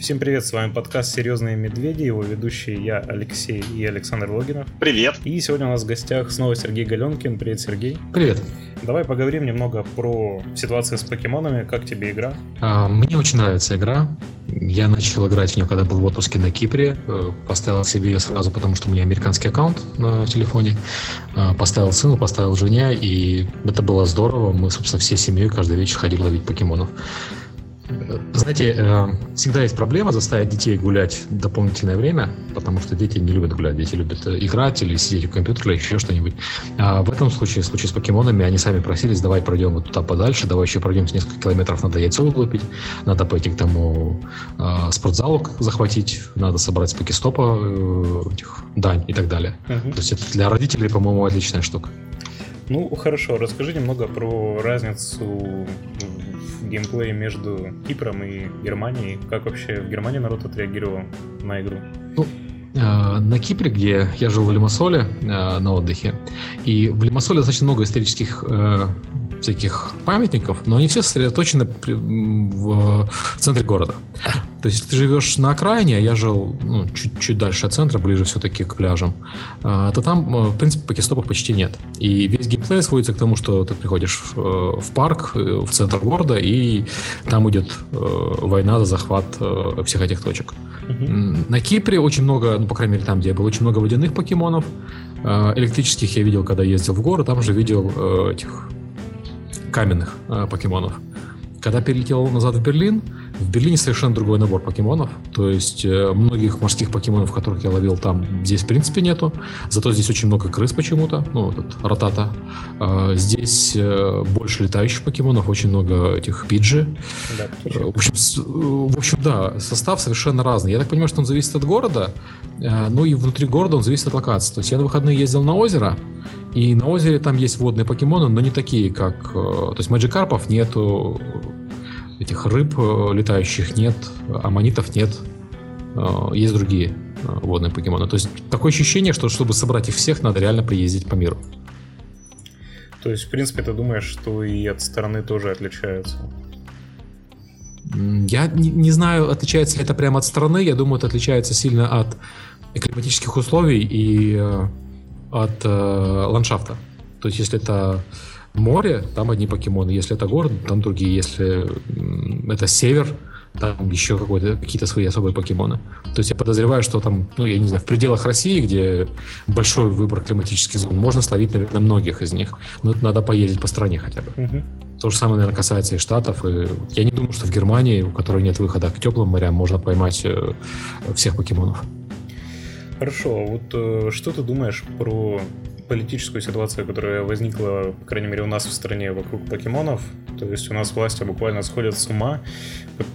Всем привет, с вами подкаст «Серьезные медведи», его ведущие я, Алексей и Александр Логинов. Привет! И сегодня у нас в гостях снова Сергей Галенкин. Привет, Сергей. Привет. Давай поговорим немного про ситуацию с покемонами. Как тебе игра? А, мне очень нравится игра. Я начал играть в нее, когда был в отпуске на Кипре. Э, поставил себе ее сразу, потому что у меня американский аккаунт на телефоне. А, поставил сыну, поставил жене, и это было здорово. Мы, собственно, всей семьей каждый вечер ходили ловить покемонов. Знаете, э, всегда есть проблема заставить детей гулять дополнительное время, потому что дети не любят гулять, дети любят э, играть или сидеть в компьютере или еще что-нибудь. А в этом случае, в случае с покемонами, они сами просились, давай пройдем вот туда подальше, давай еще пройдем несколько километров, надо яйцо вылупить, надо пойти к тому э, спортзалу захватить, надо собрать с покестопа э, этих дань и так далее. Uh-huh. То есть это для родителей, по-моему, отличная штука. Ну, хорошо, расскажи немного про разницу геймплей между Кипром и Германией. Как вообще в Германии народ отреагировал на игру? Ну, э, на Кипре, где я жил в Лимассоле э, на отдыхе, и в Лимассоле достаточно много исторических э, всяких памятников, но они все сосредоточены в центре города. То есть, если ты живешь на окраине, а я жил ну, чуть-чуть дальше от центра, ближе все-таки к пляжам, а, то там, э, в принципе, покестопов почти нет. И весь геймплей сводится к тому, что ты приходишь в, э, в парк, э, в центр города, и там идет война за захват всех этих точек. Uh-huh. На Кипре очень много, ну, по крайней мере, там, где я был, очень много водяных покемонов. Электрических я видел, когда ездил в город, там же видел этих каменных покемонов. Когда перелетел назад в Берлин, в Берлине совершенно другой набор покемонов. То есть э, многих морских покемонов, которых я ловил там, здесь в принципе нету. Зато здесь очень много крыс почему-то. Ну, этот ротата. А, здесь э, больше летающих покемонов, очень много этих пиджи. Да, в, общем, в общем, да, состав совершенно разный. Я так понимаю, что он зависит от города, э, ну и внутри города он зависит от локации. То есть я на выходные ездил на озеро, и на озере там есть водные покемоны, но не такие, как... То есть маджикарпов нету, этих рыб э, летающих нет, аммонитов нет, э, есть другие э, водные покемоны. То есть такое ощущение, что чтобы собрать их всех, надо реально приездить по миру. То есть, в принципе, ты думаешь, что и от стороны тоже отличаются? Я не, не знаю, отличается ли это прямо от страны. Я думаю, это отличается сильно от климатических условий и от э, ландшафта. То есть, если это море, там одни покемоны. Если это город, там другие. Если это север, там еще какие-то свои особые покемоны. То есть я подозреваю, что там, ну, я не знаю, в пределах России, где большой выбор климатических зон, можно словить, наверное, многих из них. Но это надо поездить по стране хотя бы. Угу. То же самое, наверное, касается и Штатов. И я не думаю, что в Германии, у которой нет выхода к теплым морям, можно поймать э, всех покемонов. Хорошо, а вот э, что ты думаешь про политическую ситуацию, которая возникла, по крайней мере, у нас в стране вокруг покемонов. То есть у нас власти буквально сходят с ума,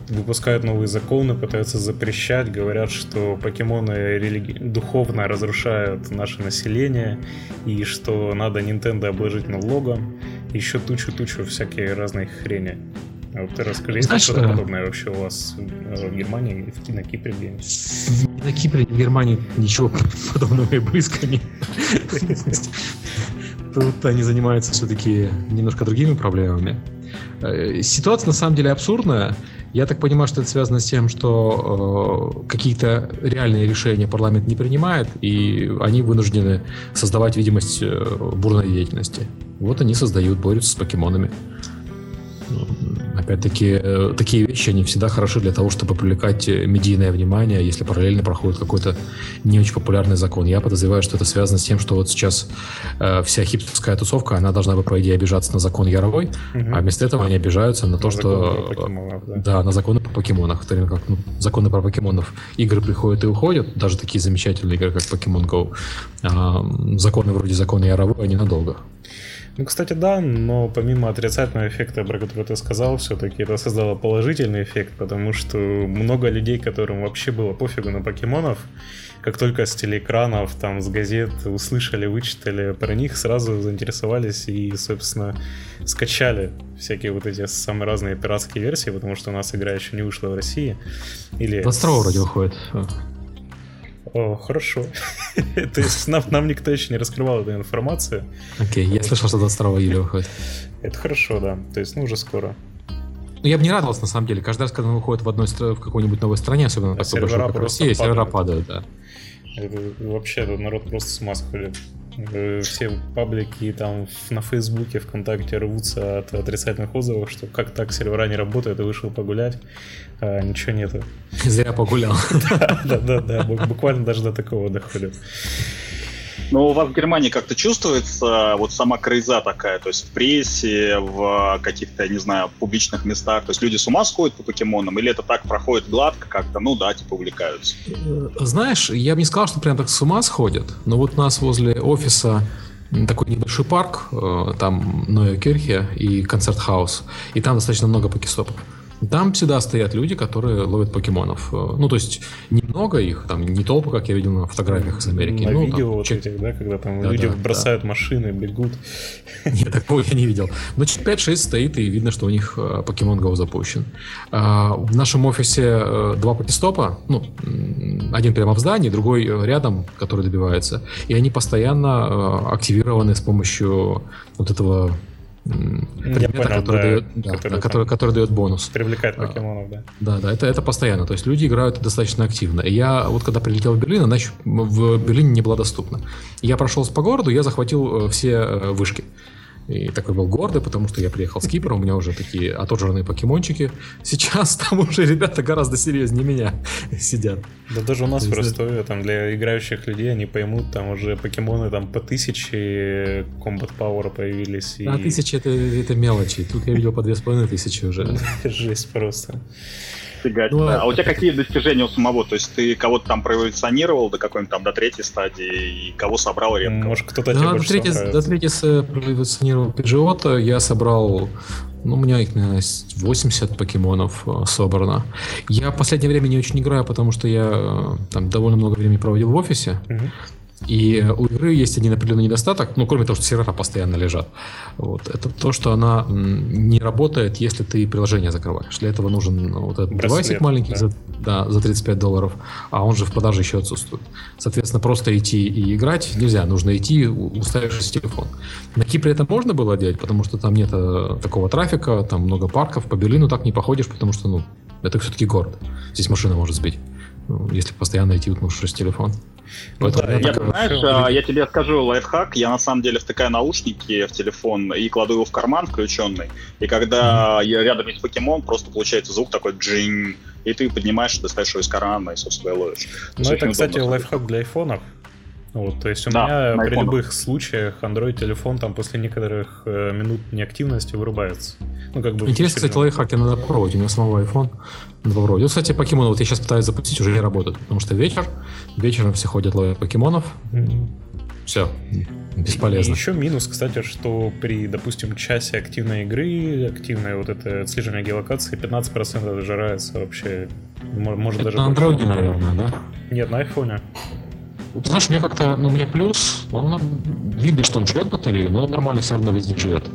выпускают новые законы, пытаются запрещать, говорят, что покемоны религи... духовно разрушают наше население, и что надо Nintendo обложить налогом, еще тучу-тучу всякие разные хрени. А вот ты расскажи, есть что-то э, подобное вообще у вас в Германии, в, на Кипре где-нибудь? На Кипре, в Германии ничего подобного и близко нет. Тут они занимаются все-таки немножко другими проблемами. Э, ситуация на самом деле абсурдная. Я так понимаю, что это связано с тем, что э, какие-то реальные решения парламент не принимает, и они вынуждены создавать видимость э, бурной деятельности. Вот они создают, борются с покемонами. Опять-таки, э, такие вещи, они всегда хороши для того, чтобы привлекать э, медийное внимание, если параллельно проходит какой-то не очень популярный закон. Я подозреваю, что это связано с тем, что вот сейчас э, вся хипстерская тусовка, она должна бы, по идее, обижаться на закон Яровой, угу. а вместо этого они обижаются на то, на что... да. да, на законы по покемонах. То как ну, законы про покемонов игры приходят и уходят, даже такие замечательные игры, как Pokemon Go. А, законы вроде закона Яровой, они надолго. Ну, кстати, да, но помимо отрицательного эффекта, про который ты сказал, все-таки это создало положительный эффект, потому что много людей, которым вообще было пофигу на покемонов, как только с телеэкранов, там, с газет услышали, вычитали про них, сразу заинтересовались и, собственно, скачали всякие вот эти самые разные пиратские версии, потому что у нас игра еще не вышла в России. Или... 22 вроде выходит. О, хорошо. То есть нам, нам никто еще не раскрывал эту информацию. Окей, я слышал, что 22 июля выходит. Это хорошо, да. То есть, ну, уже скоро. Ну, я бы не радовался, на самом деле. Каждый раз, когда он выходит в, одной, в какой-нибудь новой стране, особенно а такой большой, как Россия, сервера падают, да. Это, вообще, народ просто с ума сходит. Э, все паблики там на Фейсбуке, ВКонтакте рвутся от отрицательных отзывов, что как так сервера не работают, и вышел погулять, а ничего нету. Зря погулял. Да, да, да, буквально даже до такого доходит. Но у вас в Германии как-то чувствуется вот сама крейза такая, то есть в прессе, в каких-то, не знаю, публичных местах, то есть люди с ума сходят по покемонам, или это так проходит гладко как-то, ну да, типа увлекаются? Э, знаешь, я бы не сказал, что прям так с ума сходят, но вот у нас возле офиса такой небольшой парк, э, там Ноя Кирхе и концерт-хаус, и там достаточно много покестопов. Там всегда стоят люди, которые ловят покемонов. Э, ну, то есть немного их, там не толпы, как я видел на фотографиях из Америки. На ну, видео там, вот чек... этих, да, когда там да, люди да, бросают да. машины, бегут. Нет, такого я не видел. Но 5-6 стоит, и видно, что у них э, Pokemon Go запущен. А, в нашем офисе э, два покестопа, ну, один прямо в здании, другой рядом, который добивается. И они постоянно активированы с помощью вот этого предмета, понял, который, да, дает, да, который, который, который дает бонус. Привлекает а, покемонов, да. Да, да, это, это постоянно. То есть люди играют достаточно активно. И я вот когда прилетел в Берлин, она еще в Берлине не была доступна. Я прошелся по городу, я захватил э, все э, вышки. И такой был гордый, потому что я приехал с Кипра, у меня уже такие отожранные покемончики. Сейчас там уже ребята гораздо серьезнее меня сидят. Да даже у нас в Ростове, там для играющих людей они поймут, там уже покемоны там по тысяче комбат пауэра появились. И... А тысячи это, это мелочи. Тут я видел по две с половиной тысячи уже. Жесть просто достигать. Ну, да. А у тебя какие достижения у самого? То есть ты кого-то там проэволюционировал до какой-нибудь там до третьей стадии и кого собрал редко? Может кто-то да, до третьей, до третьей проэволюционировал Pidgeot, я собрал ну, у меня их, наверное, 80 покемонов э, собрано. Я в последнее время не очень играю, потому что я э, там довольно много времени проводил в офисе. Mm-hmm. И у игры есть один определенный недостаток, ну, кроме того, что сервера постоянно лежат. Вот. Это то, что она не работает, если ты приложение закрываешь. Для этого нужен вот этот Браслет, девайсик маленький да. За, да, за 35 долларов, а он же в продаже еще отсутствует. Соответственно, просто идти и играть нельзя. Нужно идти, уставившись в телефон. На Кипре это можно было делать, потому что там нет э, такого трафика, там много парков. По Берлину так не походишь, потому что, ну, это все-таки город. Здесь машина может сбить, ну, если постоянно идти, уткнувшись в телефон. Ну, да, я, так, знаешь, а, я тебе скажу лайфхак. Я на самом деле втыкаю наушники в телефон и кладу его в карман включенный. И когда mm-hmm. я рядом есть покемон, просто получается звук такой джинь, и ты поднимаешь, достаешь его из кармана и, собственно, ловишь. Ну, это, кстати, лайфхак для айфонов. Вот, то есть у да, меня при любых случаях Android телефон там после некоторых э, минут неактивности вырубается. Ну, как бы Интересно, кстати, лайфхаки надо попробовать. У меня самого iPhone надо попробовать. Вот, кстати, покемоны вот я сейчас пытаюсь запустить, уже не работает. Потому что вечер, вечером все ходят ловят покемонов. Mm-hmm. Все, бесполезно. И еще минус, кстати, что при, допустим, часе активной игры, активное вот это отслеживание геолокации, 15% зажирается вообще. Может это даже... на андроиде, наверное, да? Нет, на айфоне. Ты знаешь, мне как-то, ну, мне плюс, он видно, что он жрет батарею, но он нормально все равно везде живет.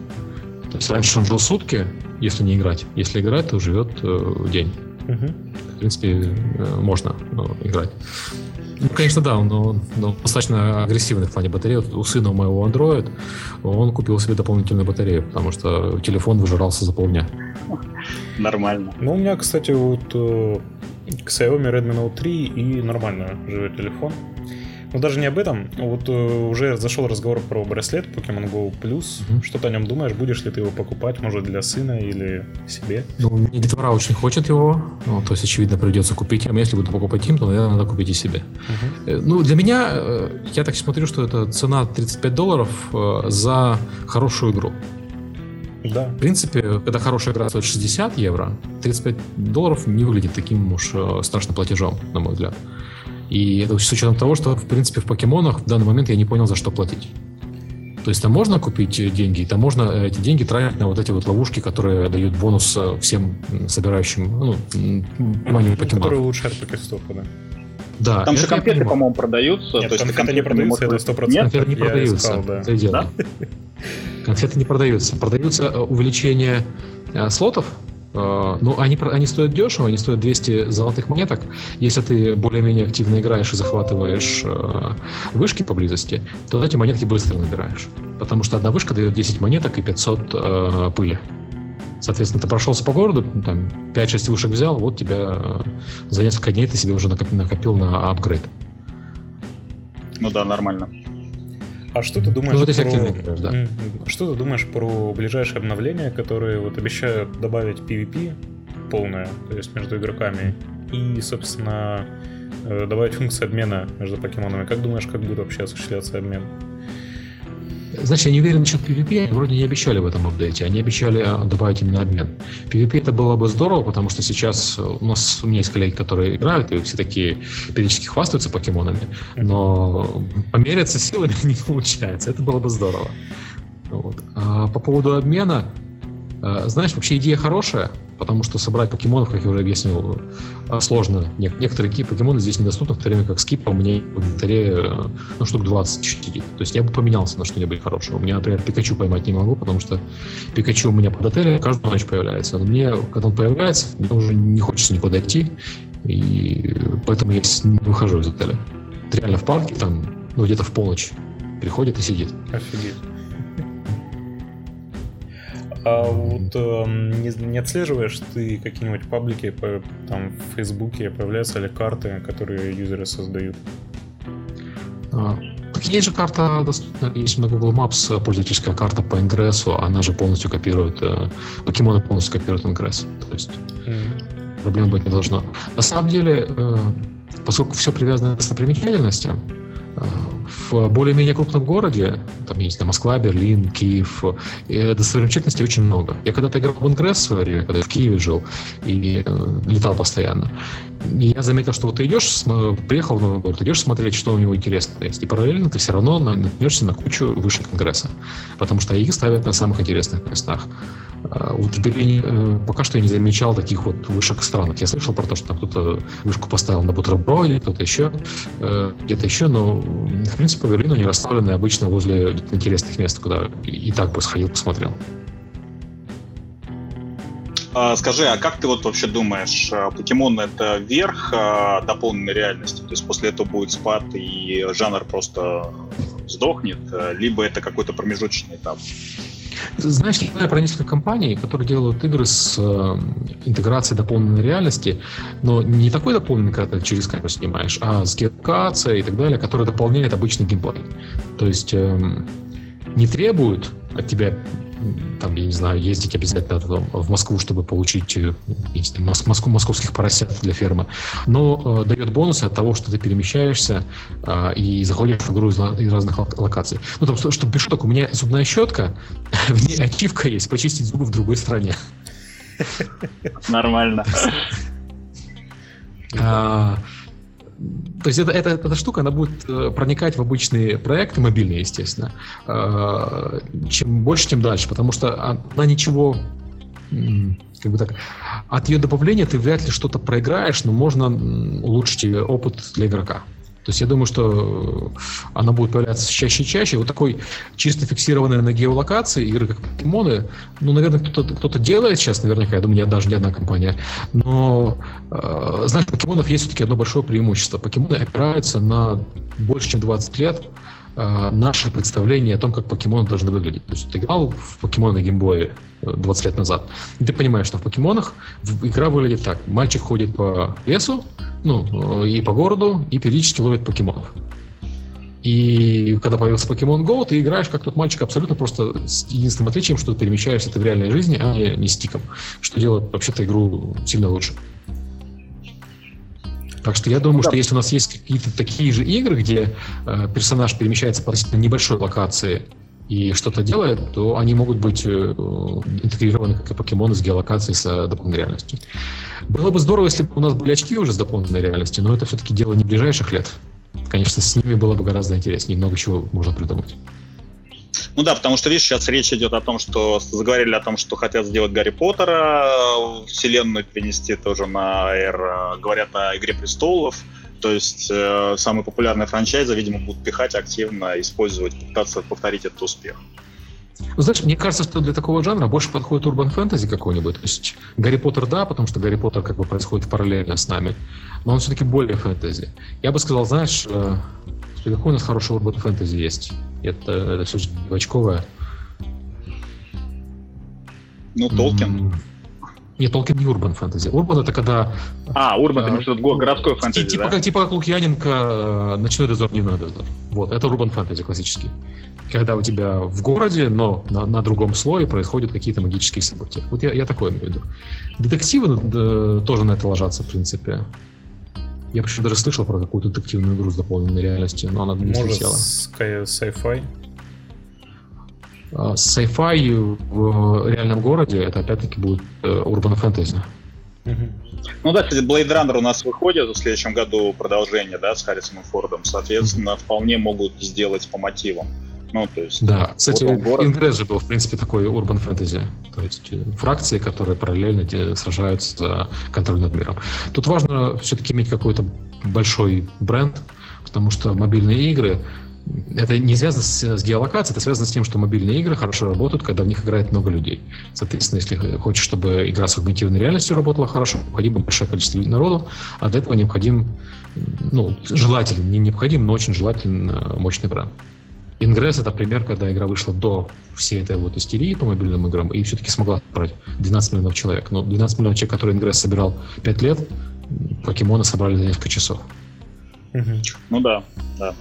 То есть раньше он жил сутки, если не играть. Если играть, то живет э, день. Угу. В принципе, э, можно ну, играть. Ну, конечно, да, он, он, он достаточно агрессивный в плане батареи. У сына моего Android он купил себе дополнительную батарею, потому что телефон выжирался за полдня. Нормально. Ну, у меня, кстати, вот э, к Xiaomi Redmi Note 3 и нормально живет телефон. Но даже не об этом. Вот э, уже зашел разговор про браслет Pokemon Go Plus. Mm-hmm. Что ты о нем думаешь? Будешь ли ты его покупать, может, для сына или себе? Ну, мне детвора очень хочет его. Ну, то есть, очевидно, придется купить. А если буду покупать им, то, наверное, надо купить и себе. Mm-hmm. Ну, для меня, э, я так смотрю, что это цена 35 долларов за хорошую игру. Да. В принципе, когда хорошая игра стоит 60 евро, 35 долларов не выглядит таким уж страшным платежом, на мой взгляд. И это с учетом того, что, в принципе, в покемонах в данный момент я не понял, за что платить. То есть там можно купить деньги, там можно э, эти деньги тратить на вот эти вот ловушки, которые дают бонус э, всем собирающим, ну, внимание покемонов. Которые улучшают покестопы, да. Да. Там же конфеты, по-моему, продаются. Нет, то есть конфеты не продаются, это 100%. Нет, конфеты не продаются, искал, да. это дело. Да? Конфеты не продаются. Продаются э, увеличение слотов, ну, они, они стоят дешево, они стоят 200 золотых монеток. Если ты более-менее активно играешь и захватываешь uh, вышки поблизости, то эти монетки быстро набираешь. Потому что одна вышка дает 10 монеток и 500 uh, э, пыли. Соответственно, ты прошелся по городу, там 5-6 вышек взял, вот тебя за несколько дней ты себе уже накопил, накопил на апгрейд. Ну да, нормально. А что ты думаешь ну, вот про... Да. Что ты думаешь про ближайшие обновления, которые вот обещают добавить PvP полное, то есть между игроками, и, собственно, э, добавить функцию обмена между покемонами? Как думаешь, как будет вообще осуществляться обмен? Значит, я не уверен насчет PvP, они вроде не обещали в этом апдейте, они обещали а, добавить именно обмен. PvP это было бы здорово, потому что сейчас у нас у меня есть коллеги, которые играют, и все такие периодически хвастаются покемонами, но помериться силами не получается, это было бы здорово. Вот. А по поводу обмена, а, знаешь, вообще идея хорошая, потому что собрать покемонов, как я уже объяснил, а, сложно. Некоторые такие покемоны здесь недоступны, в то время как скипа у меня в инвентаре э, ну, штук 20 сидит. То есть я бы поменялся на что-нибудь хорошее. У меня, например, Пикачу поймать не могу, потому что Пикачу у меня под отелем каждую ночь появляется. Но мне, когда он появляется, мне уже не хочется никуда идти, и поэтому я не выхожу из отеля. Реально в парке, там, ну, где-то в полночь приходит и сидит. Офигеть. А вот э, не, не отслеживаешь ты какие-нибудь паблики по, там в Фейсбуке, появляются ли карты, которые юзеры создают? А, есть же карта доступна, есть на Google Maps э, пользовательская карта по ингрессу, она же полностью копирует, э, покемоны полностью копируют ингресс. То есть mm. проблем быть не должно. На самом деле, э, поскольку все привязано к достопримечательностям, в более-менее крупном городе, там есть там, Москва, Берлин, Киев, и достопримечательностей очень много. Я когда-то играл в Ингресс в время, когда я в Киеве жил, и э, летал постоянно. И я заметил, что вот ты идешь, приехал в новый город, идешь смотреть, что у него интересно есть, и параллельно ты все равно наткнешься на кучу вышек Ингресса, потому что их ставят на самых интересных местах. А, вот в Берлине э, пока что я не замечал таких вот вышек странных. Я слышал про то, что там кто-то вышку поставил на бутерброде, кто-то еще, э, где-то еще, но по Берлину они расставлены обычно возле интересных мест, куда и так бы сходил, посмотрел. А, скажи, а как ты вот вообще думаешь, а, покемон это верх дополненной реальности? То есть после этого будет спад и жанр просто сдохнет, либо это какой-то промежуточный этап? Знаешь, я про несколько компаний, которые делают игры с э, интеграцией дополненной реальности, но не такой дополненной, когда ты через камеру снимаешь, а с геолокацией и так далее, которая дополняет обычный геймплей. То есть э, не требуют от тебя там, я не знаю, ездить обязательно там, в Москву, чтобы получить э, знаю, моск, моск, московских поросят для фермы, но э, дает бонусы от того, что ты перемещаешься э, и заходишь в игру из, из разных локаций. Ну, там, что, чтобы шуток, у меня зубная щетка, в ней ачивка есть, почистить зубы в другой стране. Нормально. То есть это, это, эта штука, она будет э, проникать в обычные проекты, мобильные, естественно. Э, чем больше, тем дальше, потому что она ничего как бы так, от ее добавления ты вряд ли что-то проиграешь, но можно улучшить опыт для игрока. То есть я думаю, что э, она будет появляться чаще и чаще. Вот такой чисто фиксированной на геолокации игры, как покемоны, ну, наверное, кто-то кто делает сейчас, наверняка, я думаю, не даже не одна компания. Но, э, знаешь, покемонов есть все-таки одно большое преимущество. Покемоны опираются на больше, чем 20 лет э, наше представление о том, как покемоны должны выглядеть. То есть ты играл в покемоны геймбое 20 лет назад, и ты понимаешь, что в покемонах игра выглядит так. Мальчик ходит по лесу, ну, и по городу, и периодически ловит покемонов. И когда появился Pokemon Go, ты играешь как тот мальчик абсолютно просто с единственным отличием, что перемещаешься ты в реальной жизни, а не, не стиком. Что делает вообще-то игру сильно лучше. Так что я думаю, да. что если у нас есть какие-то такие же игры, где э, персонаж перемещается по относительно небольшой локации и что-то делает, то они могут быть э, интегрированы как и покемоны с геолокацией с э, дополненной реальностью. Было бы здорово, если бы у нас были очки уже с дополненной реальностью, но это все-таки дело не ближайших лет. Конечно, с ними было бы гораздо интереснее, много чего можно придумать. Ну да, потому что, видишь, сейчас речь идет о том, что заговорили о том, что хотят сделать Гарри Поттера, э, вселенную перенести тоже на R. Говорят о Игре престолов. То есть э, самые популярные франчайзы, видимо, будут пихать активно, использовать, пытаться повторить этот успех. Ну, знаешь, мне кажется, что для такого жанра больше подходит урбан фэнтези какой-нибудь. То есть Гарри Поттер, да, потому что Гарри Поттер как бы происходит параллельно с нами, но он все-таки более фэнтези. Я бы сказал, знаешь, э, какой у нас хороший урбан фэнтези есть? Это, это все девочковое. Ну, Толкин. Нет, Толкин не урбан фэнтези. Урбан это когда... А, урбан, это что городской фэнтези, типа, да? Как, типа как Лукьяненко э, «Ночной дозор», «Дневной дозор». Вот, это урбан фэнтези классический. Когда у тебя в городе, но на, на другом слое происходят какие-то магические события. Вот я, я такое имею в виду. Детективы да, тоже на это ложатся, в принципе. Я почему даже слышал про какую-то детективную игру с дополненной реальностью, но она не Может, слетела. sci-fi? А, Sci-fi в реальном городе это опять-таки будет урбан фэнтези. Ну да, кстати, Blade Runner у нас выходит в следующем году продолжение, да, с Харрисоном Фордом. Соответственно, вполне могут сделать по мотивам. Ну, то есть... Да, кстати, город... Ингресс же был, в принципе, такой урбан фэнтези. То есть э, фракции, которые параллельно сражаются за контроль над миром. Тут важно все-таки иметь какой-то большой бренд, потому что мобильные игры это не связано с, с геолокацией, это связано с тем, что мобильные игры хорошо работают, когда в них играет много людей. Соответственно, если хочешь, чтобы игра с агментированной реальностью работала хорошо, необходимо большое количество народу, а для этого необходим, ну, желательно, не необходим, но очень желательно мощный бренд. Ингресс это пример, когда игра вышла до всей этой вот истерии по мобильным играм и все-таки смогла собрать 12 миллионов человек. Но 12 миллионов человек, которые Ингресс собирал 5 лет, покемоны собрали за несколько часов. Ну да, да.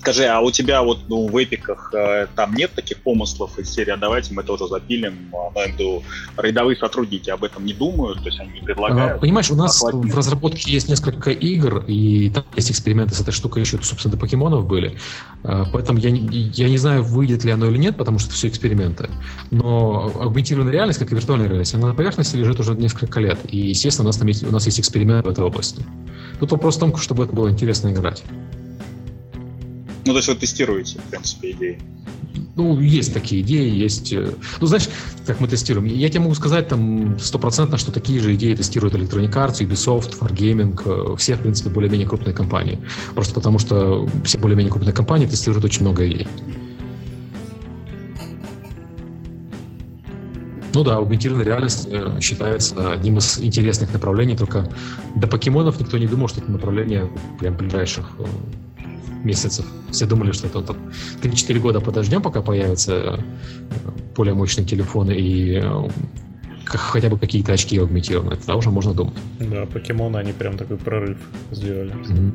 Скажи, а у тебя вот ну, в эпиках э, там нет таких помыслов из серии «А давайте мы тоже запилим», а, я имею рядовые сотрудники об этом не думают, то есть они не предлагают? А, понимаешь, у нас охватить. в разработке есть несколько игр, и там есть эксперименты с этой штукой еще, собственно, до покемонов были, а, поэтому я, я не знаю, выйдет ли оно или нет, потому что это все эксперименты, но агментированная реальность, как и виртуальная реальность, она на поверхности лежит уже несколько лет, и, естественно, у нас, там есть, у нас есть эксперимент в этой области. Тут вопрос в том, чтобы это было интересно играть. Ну, то есть вы тестируете, в принципе, идеи. Ну, есть такие идеи, есть... э, Ну, знаешь, как мы тестируем? Я тебе могу сказать там стопроцентно, что такие же идеи тестируют Electronic Arts, Ubisoft, Wargaming, э, все, в принципе, более-менее крупные компании. Просто потому, что все более-менее крупные компании тестируют очень много идей. Ну да, аугментированная реальность э, считается одним из интересных направлений, только до покемонов никто не думал, что это направление прям ближайших месяцев. Все думали, что это вот 3-4 года подождем, пока появятся э, более мощные телефоны и э, хотя бы какие-то очки аугментированные. Тогда уже можно думать. Да, покемоны, они прям такой прорыв сделали. Mm-hmm.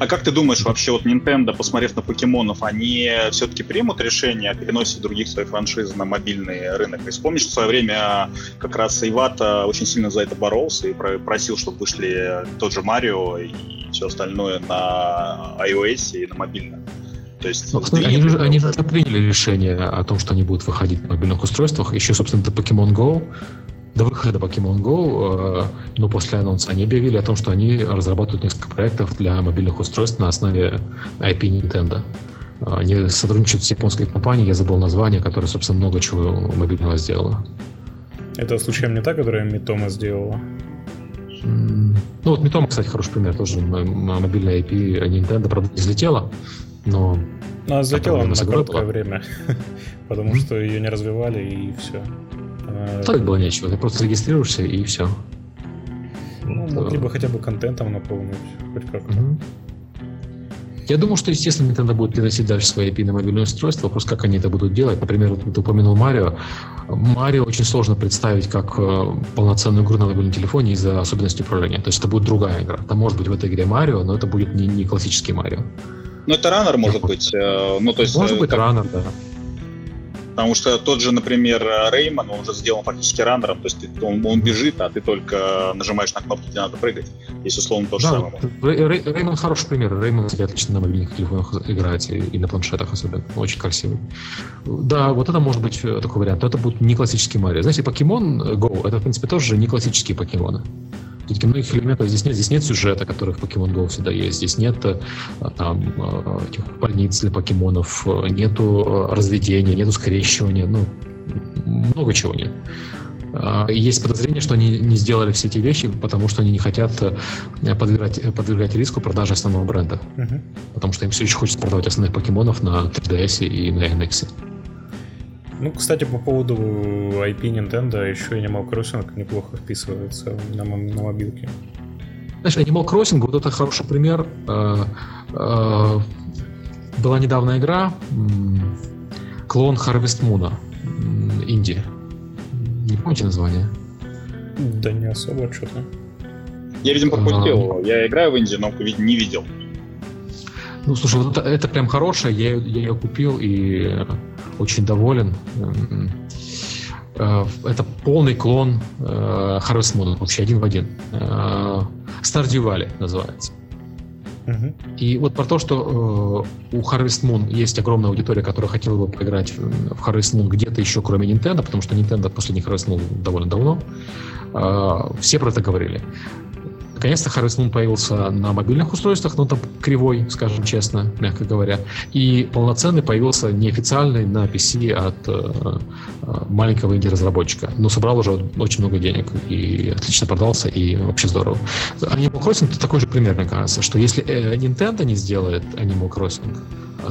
А как ты думаешь, вообще вот Nintendo, посмотрев на покемонов, они все-таки примут решение о переносе других своих франшиз на мобильный рынок? И вспомнишь, в свое время как раз Ивата очень сильно за это боролся и просил, чтобы вышли тот же Марио и все остальное на iOS и на мобильном. То есть, ну, кстати, они, же, они же приняли решение о том, что они будут выходить на мобильных устройствах. Еще, собственно, это Pokemon Go. До выхода Pokemon Go, э, но после анонса они объявили о том, что они разрабатывают несколько проектов для мобильных устройств на основе IP Nintendo. Они сотрудничают с японской компанией, я забыл название, которая, собственно, много чего мобильного сделала. Это случайно не та, которая Митома сделала? Ну вот Митома, кстати, хороший пример. Тоже мобильная IP Nintendo, правда, не взлетела, но... Ну, она взлетела на короткое время, потому что ее не развивали, и все. Так было нечего, ты просто регистрируешься и все. Ну, вот, могли бы хотя бы контентом наполнить, хоть как-то. Я думаю, что, естественно, Nintendo будет переносить дальше свои API на мобильное устройство. Вопрос, как они это будут делать. Например, вот ты упомянул Марио. Марио очень сложно представить как э, полноценную игру на мобильном телефоне из-за особенностей управления. То есть это будет другая игра. Там может быть в этой игре Марио, но это будет не, не классический Марио. Ну, это раннер может быть. Э, ну, то есть, может быть, как... раннер, да. Потому что тот же, например, Реймон, он уже сделан фактически раннером, то есть он, он бежит, а ты только нажимаешь на кнопки, где надо прыгать. Здесь условно то же да, самое. Рей, Реймон хороший пример. Реймон, кстати, отлично на мобильных телефонах играть и, и на планшетах особенно. Очень красивый. Да, вот это может быть э, такой вариант. Но это будет не классический Марио. Знаете, покемон Go, это, в принципе, тоже не классические покемоны. Все-таки многих элементов здесь нет. Здесь нет сюжета, который в Pokemon Go всегда есть. Здесь нет э, там, э, этих больниц для покемонов, нету разведения, нету скрещивания. Ну, много чего нет. А, есть подозрение, что они не сделали все эти вещи, потому что они не хотят э, подвергать, подвергать риску продажи основного бренда. Uh-huh. Потому что им все еще хочется продавать основных покемонов на 3DS и на NX. Ну, кстати, по поводу IP Nintendo, еще Animal Crossing неплохо вписывается на, на мобилке. Знаешь, Animal Crossing, вот это хороший пример. Э, э, была недавно игра, клон Harvest Moon, Инди. Не помните название? Да не особо, что-то. Я, видимо, пропустил его. Я играю в инди, но не видел. Ну, слушай, вот это, это прям хорошее, я, я ее купил и очень доволен. Э, это полный клон э, Harvest Moon, вообще один в один. Э, Stardew Valley называется. И вот про то, что э, у Harvest Moon есть огромная аудитория, которая хотела бы поиграть в Harvest Moon где-то еще, кроме Nintendo, потому что Nintendo последний Harvest Moon довольно давно, э, все про это говорили. Наконец-то Harvest Moon появился на мобильных устройствах, но там кривой, скажем честно, мягко говоря. И полноценный появился неофициальный на PC от э, э, маленького инди-разработчика. Но собрал уже очень много денег и отлично продался, и вообще здорово. Animal Crossing это такой же пример, мне кажется, что если э, Nintendo не сделает Animal Crossing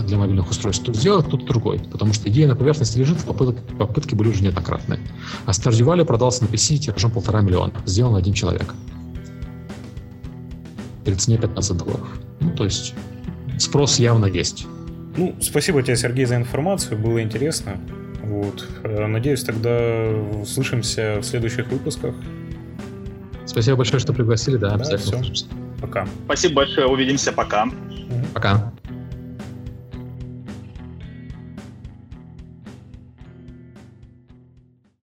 для мобильных устройств, то сделает кто-то другой. Потому что идея на поверхности лежит, попытки, попытки были уже неоднократные. А Stardew продался на PC тиражом полтора миллиона. Сделан один человек при цене 15 долларов. Ну, то есть спрос явно есть. Ну, спасибо тебе, Сергей, за информацию, было интересно. Вот. Э, надеюсь, тогда услышимся в следующих выпусках. Спасибо большое, что пригласили, да, да обязательно. Все. Пока. Спасибо большое, увидимся, пока. Пока.